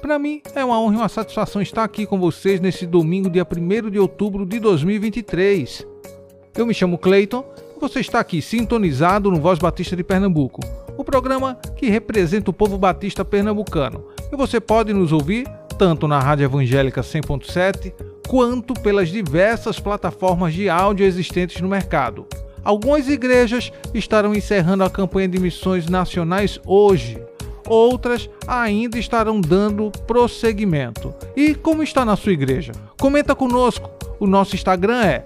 Para mim é uma honra e uma satisfação estar aqui com vocês nesse domingo, dia 1 de outubro de 2023. Eu me chamo Clayton e você está aqui sintonizado no Voz Batista de Pernambuco, o programa que representa o povo batista pernambucano. E você pode nos ouvir tanto na Rádio Evangélica 100.7 quanto pelas diversas plataformas de áudio existentes no mercado. Algumas igrejas estarão encerrando a campanha de missões nacionais hoje outras ainda estarão dando prosseguimento. E como está na sua igreja? Comenta conosco. O nosso Instagram é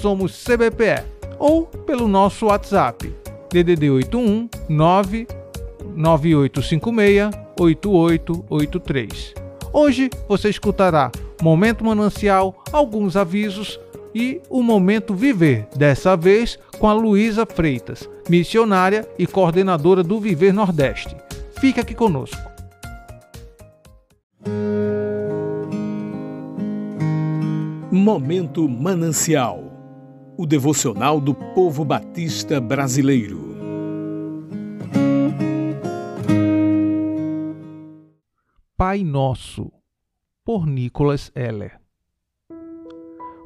@somoscbpe ou pelo nosso WhatsApp DDD 81 99856 8883. Hoje você escutará Momento Manancial, alguns avisos e o Momento Viver, dessa vez com a Luísa Freitas, missionária e coordenadora do Viver Nordeste. Fica aqui conosco. Momento Manancial o devocional do povo batista brasileiro. Pai Nosso, por Nicholas Heller.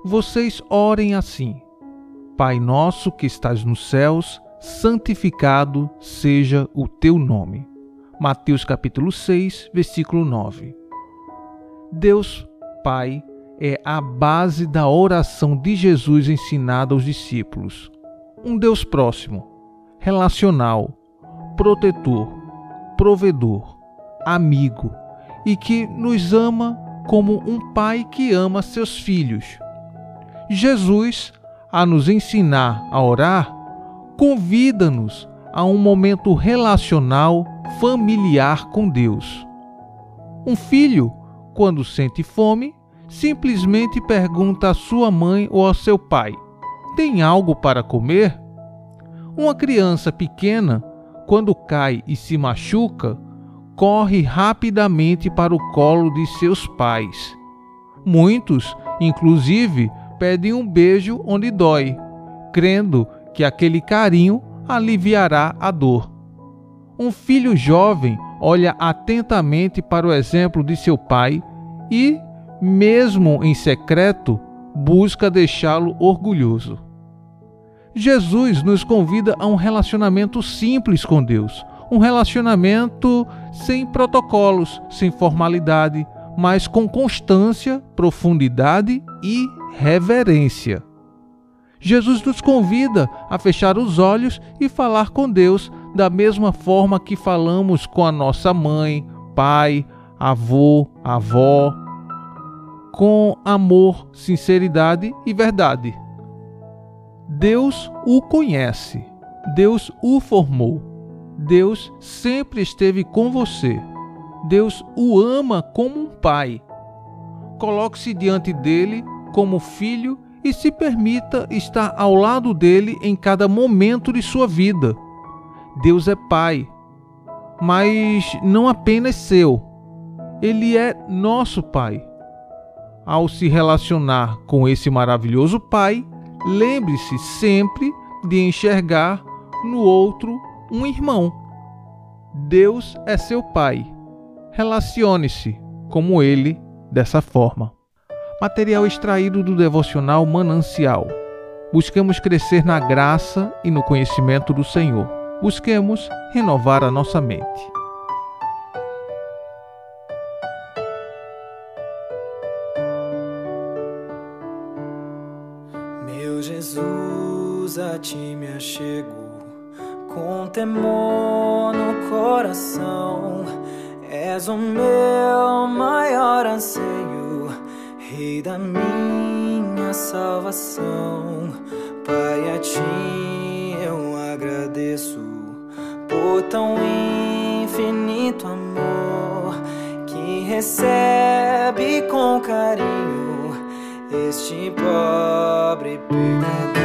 Vocês orem assim: Pai nosso que estás nos céus, santificado seja o teu nome. Mateus capítulo 6, versículo 9. Deus Pai é a base da oração de Jesus ensinada aos discípulos. Um Deus próximo, relacional, protetor, provedor, amigo e que nos ama como um pai que ama seus filhos. Jesus, a nos ensinar a orar, convida-nos a um momento relacional familiar com Deus. Um filho, quando sente fome, simplesmente pergunta à sua mãe ou ao seu pai: Tem algo para comer? Uma criança pequena, quando cai e se machuca, corre rapidamente para o colo de seus pais. Muitos, inclusive, pedem um beijo onde dói, crendo que aquele carinho aliviará a dor. Um filho jovem olha atentamente para o exemplo de seu pai e, mesmo em secreto, busca deixá-lo orgulhoso. Jesus nos convida a um relacionamento simples com Deus, um relacionamento sem protocolos, sem formalidade, mas com constância, profundidade e reverência. Jesus nos convida a fechar os olhos e falar com Deus da mesma forma que falamos com a nossa mãe, pai, avô, avó, com amor, sinceridade e verdade. Deus o conhece, Deus o formou, Deus sempre esteve com você, Deus o ama como um pai. Coloque-se diante dele como filho e se permita estar ao lado dele em cada momento de sua vida. Deus é Pai, mas não apenas seu, ele é nosso Pai. Ao se relacionar com esse maravilhoso Pai, lembre-se sempre de enxergar no outro um irmão. Deus é seu Pai. Relacione-se como ele dessa forma. Material extraído do devocional Manancial. Busquemos crescer na graça e no conhecimento do Senhor. Busquemos renovar a nossa mente. Meu Jesus, a ti me achego com temor no coração. És o meu maior anseio Rei da minha salvação, Pai, a ti eu agradeço por tão infinito amor que recebe com carinho este pobre pecador.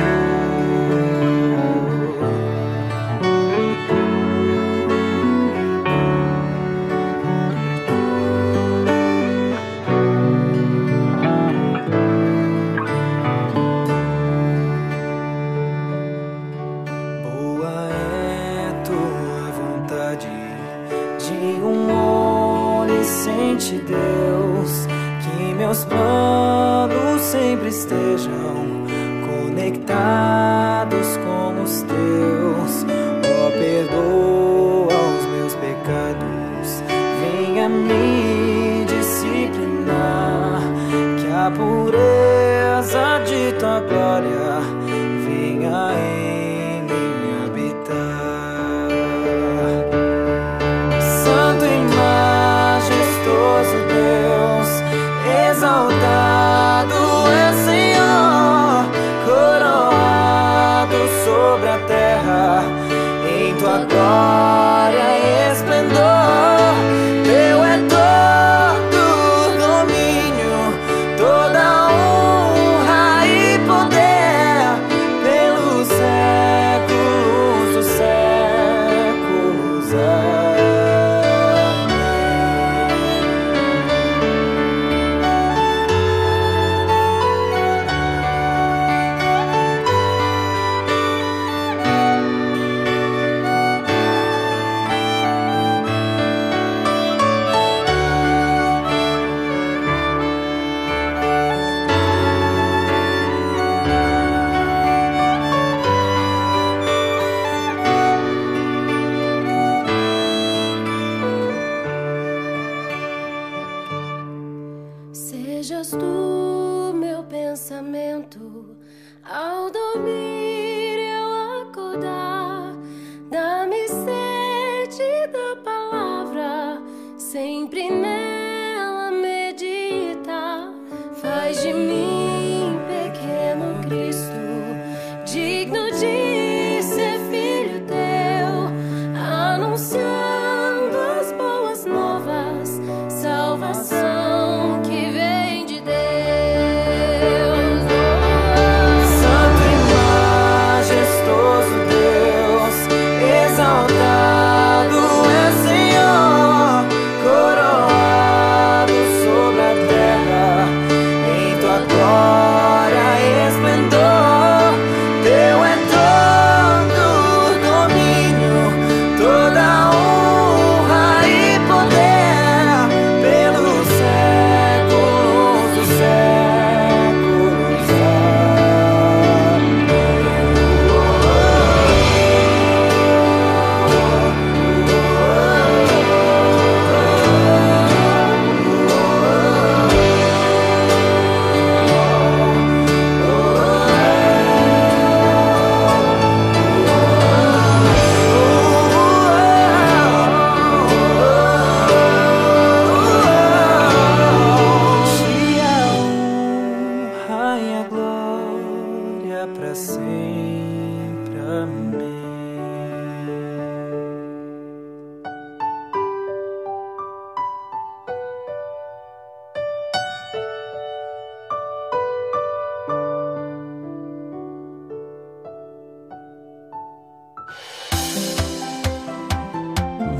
Os planos sempre estejam conectados.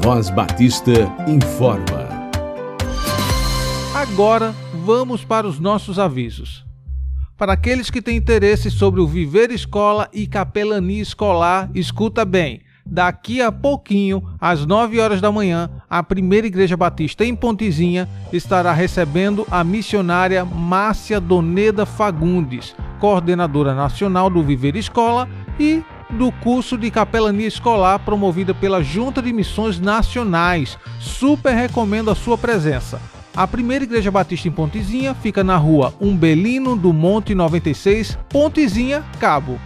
Voz Batista informa. Agora vamos para os nossos avisos. Para aqueles que têm interesse sobre o viver escola e capelania escolar, escuta bem. Daqui a pouquinho, às 9 horas da manhã, a Primeira Igreja Batista em Pontezinha estará recebendo a missionária Márcia Doneda Fagundes, coordenadora nacional do Viver Escola e do curso de capelania escolar promovida pela Junta de Missões Nacionais. Super recomendo a sua presença. A primeira igreja batista em Pontezinha fica na rua Umbelino do Monte 96, Pontezinha, Cabo.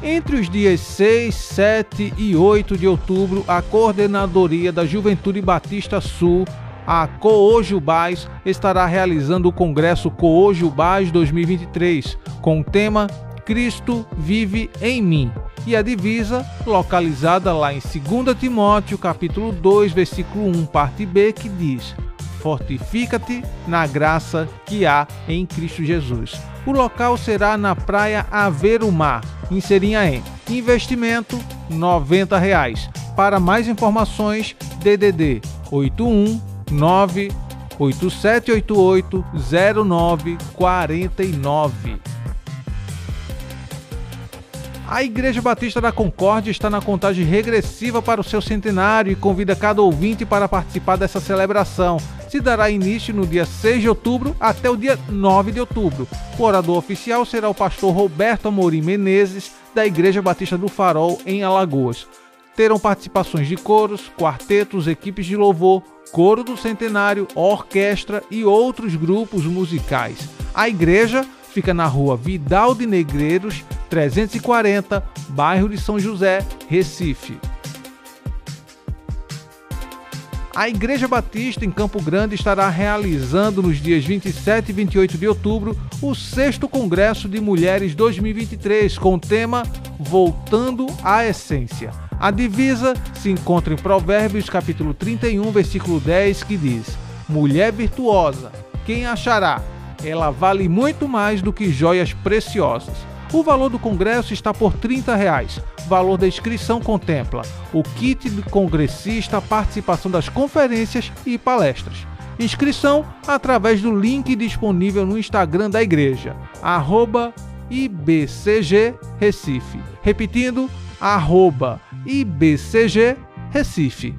Entre os dias 6, 7 e 8 de outubro, a Coordenadoria da Juventude Batista Sul, a Coojubás, estará realizando o Congresso Coojubás 2023, com o tema Cristo vive em mim. E a divisa, localizada lá em 2 Timóteo, capítulo 2, versículo 1, parte B, que diz: fortifica-te na graça que há em Cristo Jesus. O local será na praia Averumar, em Serinhaém. Investimento 90 reais. Para mais informações, DDD 81 9 8788 0949. A Igreja Batista da Concórdia está na contagem regressiva para o seu centenário e convida cada ouvinte para participar dessa celebração. Se dará início no dia 6 de outubro até o dia 9 de outubro. O orador oficial será o pastor Roberto Amorim Menezes, da Igreja Batista do Farol, em Alagoas. Terão participações de coros, quartetos, equipes de louvor, coro do centenário, orquestra e outros grupos musicais. A igreja fica na rua Vidal de Negreiros, 340, bairro de São José, Recife. A Igreja Batista em Campo Grande estará realizando nos dias 27 e 28 de outubro o 6 Congresso de Mulheres 2023 com o tema Voltando à Essência. A divisa se encontra em Provérbios capítulo 31, versículo 10, que diz: Mulher virtuosa, quem achará? Ela vale muito mais do que joias preciosas. O valor do congresso está por 30 reais. O valor da inscrição contempla o kit do congressista, participação das conferências e palestras. Inscrição através do link disponível no Instagram da igreja, arroba IBCG Recife. Repetindo, arroba IBCG Recife.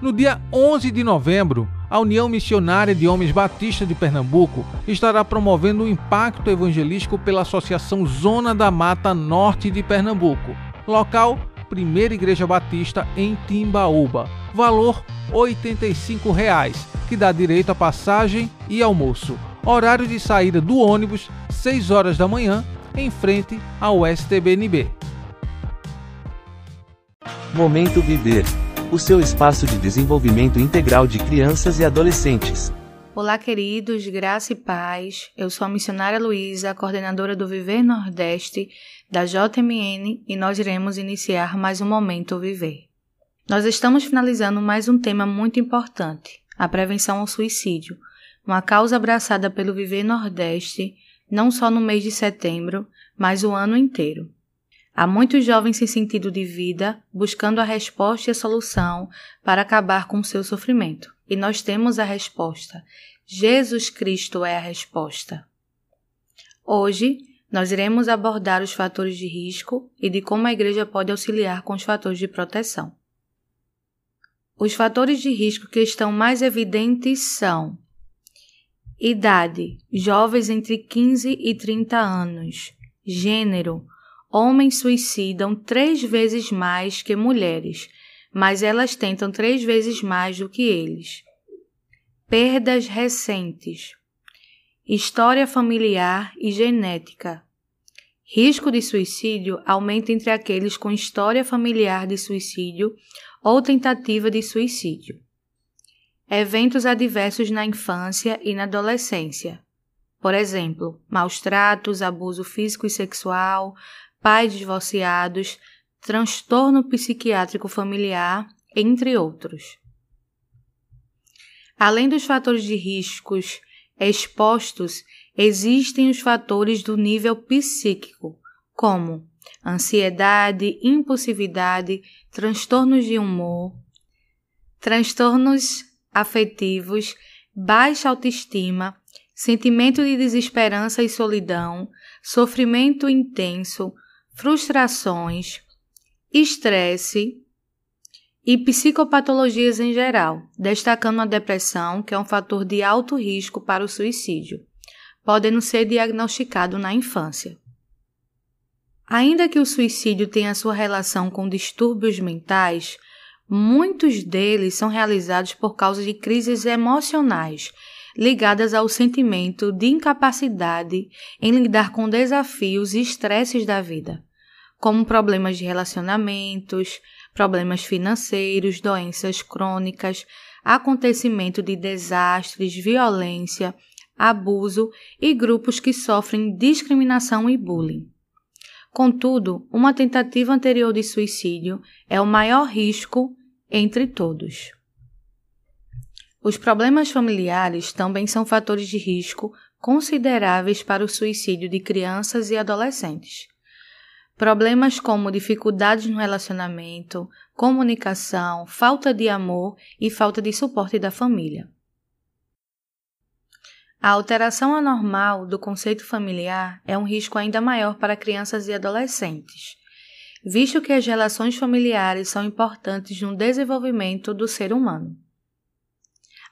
No dia 11 de novembro, a União Missionária de Homens Batista de Pernambuco estará promovendo o impacto evangelístico pela Associação Zona da Mata Norte de Pernambuco. Local: Primeira Igreja Batista em Timbaúba. Valor 85 reais, que dá direito a passagem e almoço. Horário de saída do ônibus: 6 horas da manhã, em frente ao STBNB. Momento Viver o seu espaço de desenvolvimento integral de crianças e adolescentes. Olá, queridos, graça e paz. Eu sou a missionária Luísa, coordenadora do Viver Nordeste da JMN, e nós iremos iniciar mais um Momento Viver. Nós estamos finalizando mais um tema muito importante, a prevenção ao suicídio, uma causa abraçada pelo Viver Nordeste, não só no mês de setembro, mas o ano inteiro. Há muitos jovens sem sentido de vida buscando a resposta e a solução para acabar com o seu sofrimento. E nós temos a resposta. Jesus Cristo é a resposta. Hoje, nós iremos abordar os fatores de risco e de como a igreja pode auxiliar com os fatores de proteção. Os fatores de risco que estão mais evidentes são idade, jovens entre 15 e 30 anos, gênero, Homens suicidam três vezes mais que mulheres, mas elas tentam três vezes mais do que eles. Perdas recentes. História familiar e genética. Risco de suicídio aumenta entre aqueles com história familiar de suicídio ou tentativa de suicídio. Eventos adversos na infância e na adolescência. Por exemplo, maus tratos, abuso físico e sexual, pais divorciados, transtorno psiquiátrico familiar, entre outros. Além dos fatores de riscos expostos, existem os fatores do nível psíquico, como ansiedade, impulsividade, transtornos de humor, transtornos afetivos, baixa autoestima, sentimento de desesperança e solidão, sofrimento intenso, frustrações, estresse e psicopatologias em geral, destacando a depressão, que é um fator de alto risco para o suicídio, podendo ser diagnosticado na infância. Ainda que o suicídio tenha sua relação com distúrbios mentais, muitos deles são realizados por causa de crises emocionais ligadas ao sentimento de incapacidade em lidar com desafios e estresses da vida como problemas de relacionamentos, problemas financeiros, doenças crônicas, acontecimento de desastres, violência, abuso e grupos que sofrem discriminação e bullying. Contudo, uma tentativa anterior de suicídio é o maior risco entre todos. Os problemas familiares também são fatores de risco consideráveis para o suicídio de crianças e adolescentes. Problemas como dificuldades no relacionamento, comunicação, falta de amor e falta de suporte da família. A alteração anormal do conceito familiar é um risco ainda maior para crianças e adolescentes, visto que as relações familiares são importantes no desenvolvimento do ser humano.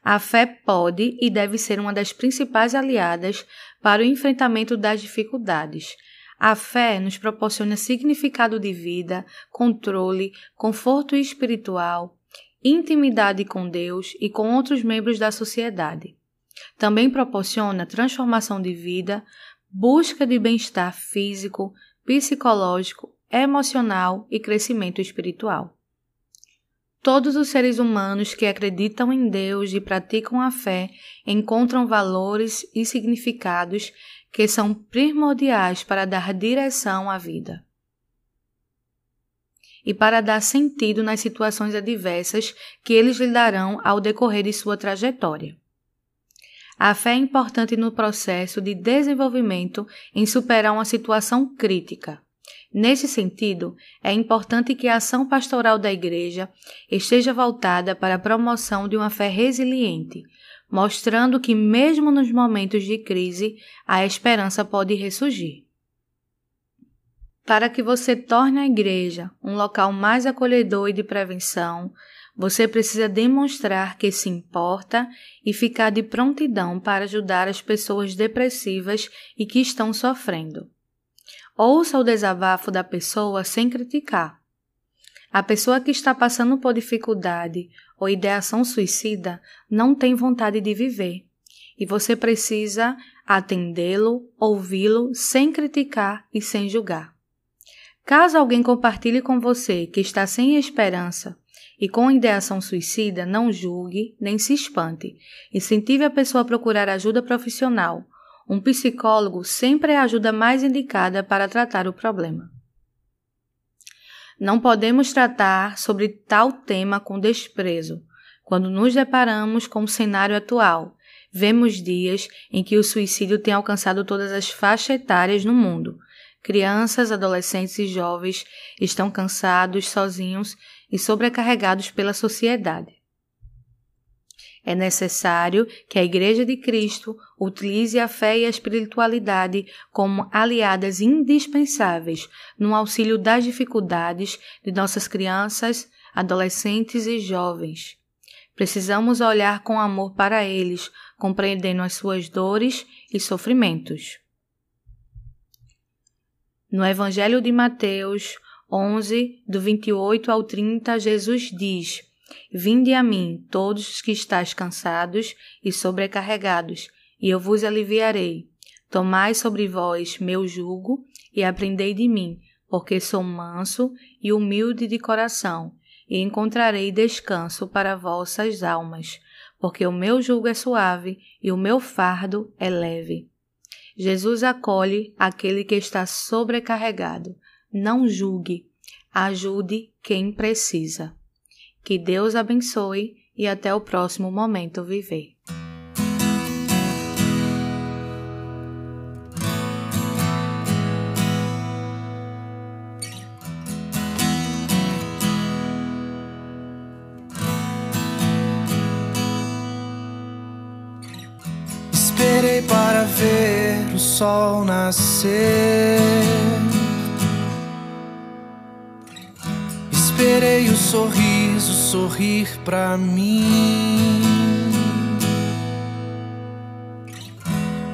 A fé pode e deve ser uma das principais aliadas para o enfrentamento das dificuldades. A fé nos proporciona significado de vida, controle, conforto espiritual, intimidade com Deus e com outros membros da sociedade. Também proporciona transformação de vida, busca de bem-estar físico, psicológico, emocional e crescimento espiritual. Todos os seres humanos que acreditam em Deus e praticam a fé encontram valores e significados que são primordiais para dar direção à vida e para dar sentido nas situações adversas que eles lidarão ao decorrer de sua trajetória. A fé é importante no processo de desenvolvimento em superar uma situação crítica. Nesse sentido, é importante que a ação pastoral da Igreja esteja voltada para a promoção de uma fé resiliente, mostrando que, mesmo nos momentos de crise, a esperança pode ressurgir. Para que você torne a Igreja um local mais acolhedor e de prevenção, você precisa demonstrar que se importa e ficar de prontidão para ajudar as pessoas depressivas e que estão sofrendo. Ouça o desabafo da pessoa sem criticar. A pessoa que está passando por dificuldade ou ideação suicida não tem vontade de viver e você precisa atendê-lo, ouvi-lo sem criticar e sem julgar. Caso alguém compartilhe com você que está sem esperança e com ideação suicida, não julgue nem se espante. Incentive a pessoa a procurar ajuda profissional. Um psicólogo sempre é a ajuda mais indicada para tratar o problema. Não podemos tratar sobre tal tema com desprezo. Quando nos deparamos com o cenário atual, vemos dias em que o suicídio tem alcançado todas as faixas etárias no mundo. Crianças, adolescentes e jovens estão cansados, sozinhos e sobrecarregados pela sociedade. É necessário que a Igreja de Cristo utilize a fé e a espiritualidade como aliadas indispensáveis no auxílio das dificuldades de nossas crianças, adolescentes e jovens. Precisamos olhar com amor para eles, compreendendo as suas dores e sofrimentos. No Evangelho de Mateus, 11, do 28 ao 30, Jesus diz: Vinde a mim, todos os que estáis cansados e sobrecarregados, e eu vos aliviarei. Tomai sobre vós meu jugo e aprendei de mim, porque sou manso e humilde de coração, e encontrarei descanso para vossas almas, porque o meu jugo é suave e o meu fardo é leve. Jesus acolhe aquele que está sobrecarregado não julgue, ajude quem precisa. Que Deus abençoe e até o próximo momento viver. Esperei para ver o sol nascer Esperei o sorriso sorrir pra mim.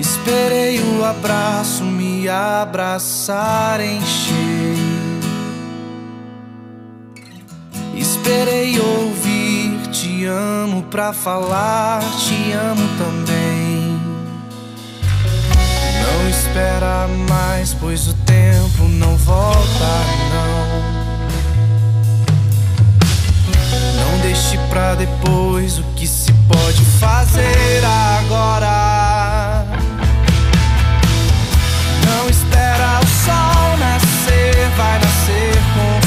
Esperei o abraço me abraçar encher. Esperei ouvir te amo pra falar te amo também. Não espera mais, pois o tempo não volta, não. Deixe pra depois o que se pode fazer agora. Não espera o sol nascer, vai nascer com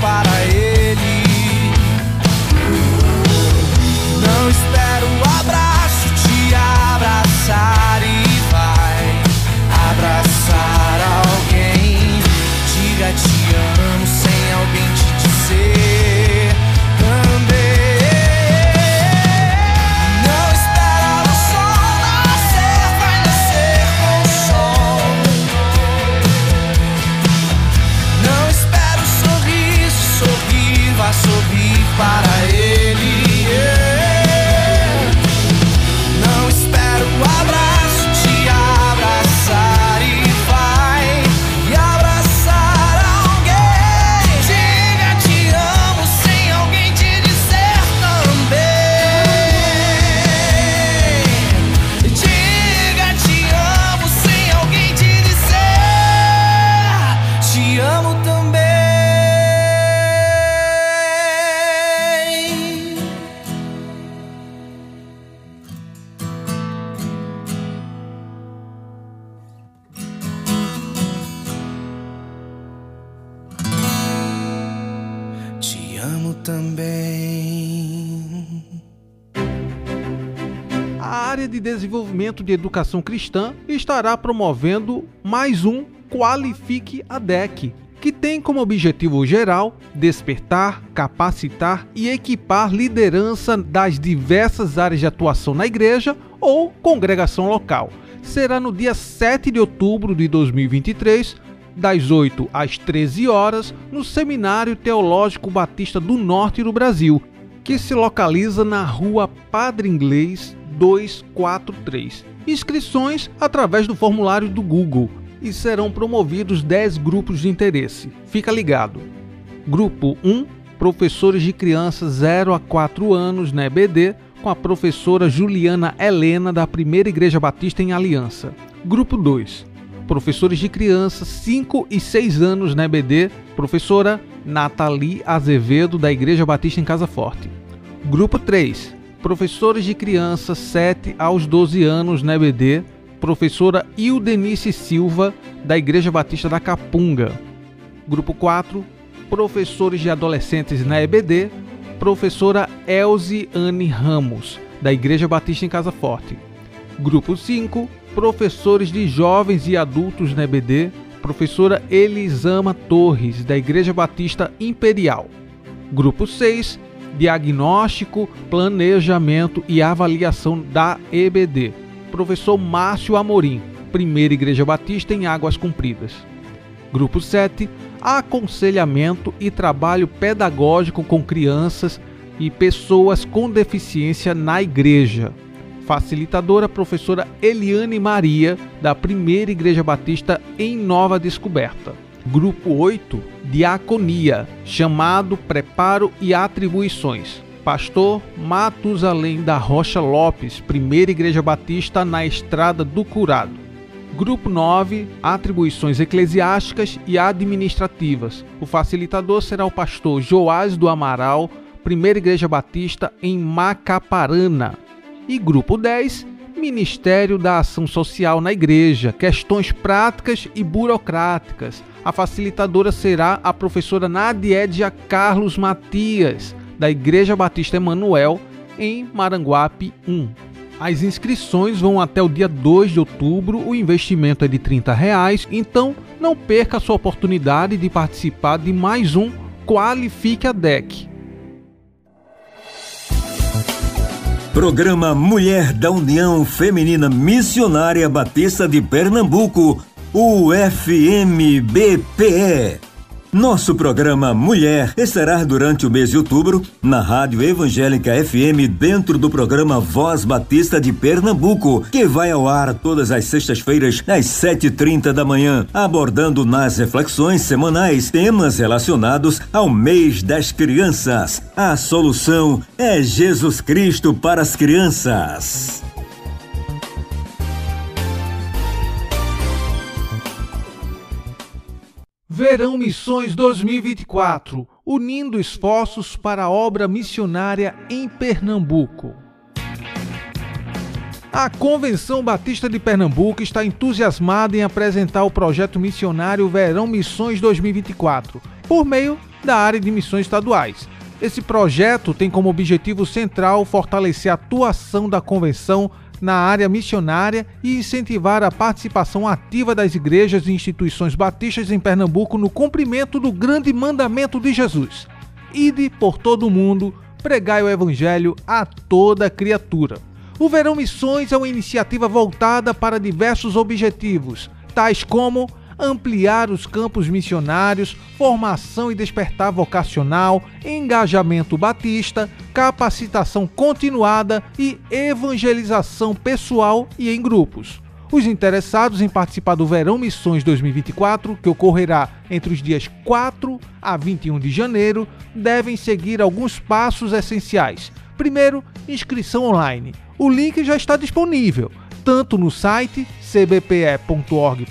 para desenvolvimento de educação cristã estará promovendo mais um Qualifique a DEC, que tem como objetivo geral despertar, capacitar e equipar liderança das diversas áreas de atuação na igreja ou congregação local. Será no dia 7 de outubro de 2023, das 8 às 13 horas, no Seminário Teológico Batista do Norte do Brasil, que se localiza na Rua Padre Inglês 243. Inscrições através do formulário do Google e serão promovidos 10 grupos de interesse. Fica ligado. Grupo 1, professores de crianças 0 a 4 anos na EBD, com a professora Juliana Helena da Primeira Igreja Batista em Aliança. Grupo 2, professores de crianças 5 e 6 anos na EBD, professora Nathalie Azevedo da Igreja Batista em Casa Forte. Grupo 3, professores de crianças 7 aos 12 anos na EBD, professora Ildenice Silva da Igreja Batista da Capunga. Grupo 4, professores de adolescentes na EBD, professora Elze Anne Ramos da Igreja Batista em Casa Forte. Grupo 5, professores de jovens e adultos na EBD, professora Elisama Torres, da Igreja Batista Imperial. Grupo 6, diagnóstico, planejamento e avaliação da EBD, professor Márcio Amorim, Primeira Igreja Batista em Águas Compridas. Grupo 7, aconselhamento e trabalho pedagógico com crianças e pessoas com deficiência na igreja. Facilitadora professora Eliane Maria, da Primeira Igreja Batista em Nova Descoberta. Grupo 8, Diaconia, chamado Preparo e Atribuições. Pastor Matusalém da Rocha Lopes, Primeira Igreja Batista na Estrada do Curado. Grupo 9, Atribuições Eclesiásticas e Administrativas. O facilitador será o pastor Joás do Amaral, Primeira Igreja Batista em Macaparana. E grupo 10, Ministério da Ação Social na Igreja, questões práticas e burocráticas. A facilitadora será a professora Nadiedia Carlos Matias, da Igreja Batista Emanuel, em Maranguape 1. As inscrições vão até o dia 2 de outubro, o investimento é de 30 reais, então não perca a sua oportunidade de participar de mais um Qualifique a DEC. Programa Mulher da União Feminina Missionária Batista de Pernambuco, UFMBPE. Nosso programa Mulher estará durante o mês de outubro na Rádio Evangélica FM dentro do programa Voz Batista de Pernambuco, que vai ao ar todas as sextas-feiras às 7h30 da manhã, abordando nas reflexões semanais temas relacionados ao mês das crianças. A solução é Jesus Cristo para as crianças. Verão Missões 2024 unindo esforços para a obra missionária em Pernambuco. A Convenção Batista de Pernambuco está entusiasmada em apresentar o projeto missionário Verão Missões 2024, por meio da área de missões estaduais. Esse projeto tem como objetivo central fortalecer a atuação da convenção na área missionária e incentivar a participação ativa das igrejas e instituições batistas em Pernambuco no cumprimento do grande mandamento de Jesus: Ide por todo o mundo, pregai o evangelho a toda criatura. O Verão Missões é uma iniciativa voltada para diversos objetivos, tais como ampliar os campos missionários, formação e despertar vocacional, engajamento batista, capacitação continuada e evangelização pessoal e em grupos. Os interessados em participar do Verão Missões 2024, que ocorrerá entre os dias 4 a 21 de janeiro, devem seguir alguns passos essenciais. Primeiro, inscrição online o link já está disponível tanto no site cbpe.org.br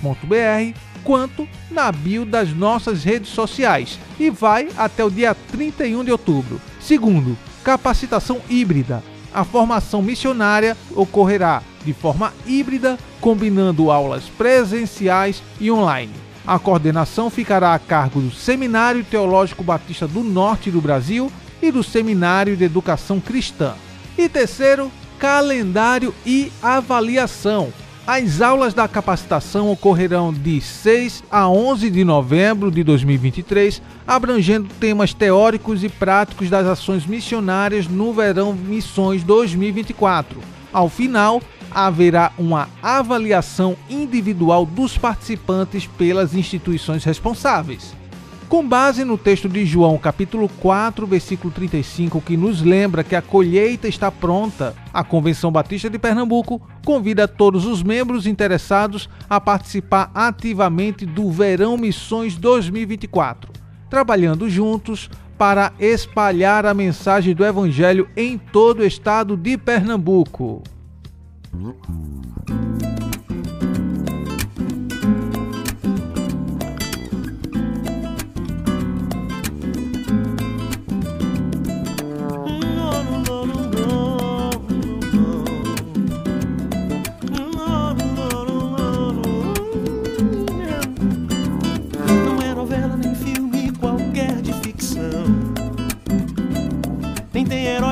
quanto na bio das nossas redes sociais e vai até o dia 31 de outubro. Segundo, capacitação híbrida. A formação missionária ocorrerá de forma híbrida, combinando aulas presenciais e online. A coordenação ficará a cargo do Seminário Teológico Batista do Norte do Brasil e do Seminário de Educação Cristã. E terceiro, calendário e avaliação. As aulas da capacitação ocorrerão de 6 a 11 de novembro de 2023, abrangendo temas teóricos e práticos das ações missionárias no Verão Missões 2024. Ao final, haverá uma avaliação individual dos participantes pelas instituições responsáveis com base no texto de João, capítulo 4, versículo 35, que nos lembra que a colheita está pronta, a Convenção Batista de Pernambuco convida todos os membros interessados a participar ativamente do Verão Missões 2024, trabalhando juntos para espalhar a mensagem do Evangelho em todo o estado de Pernambuco.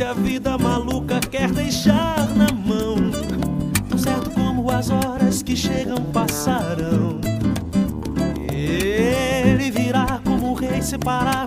se a vida maluca quer deixar na mão. Tão certo como as horas que chegam passarão. Ele virá como rei separar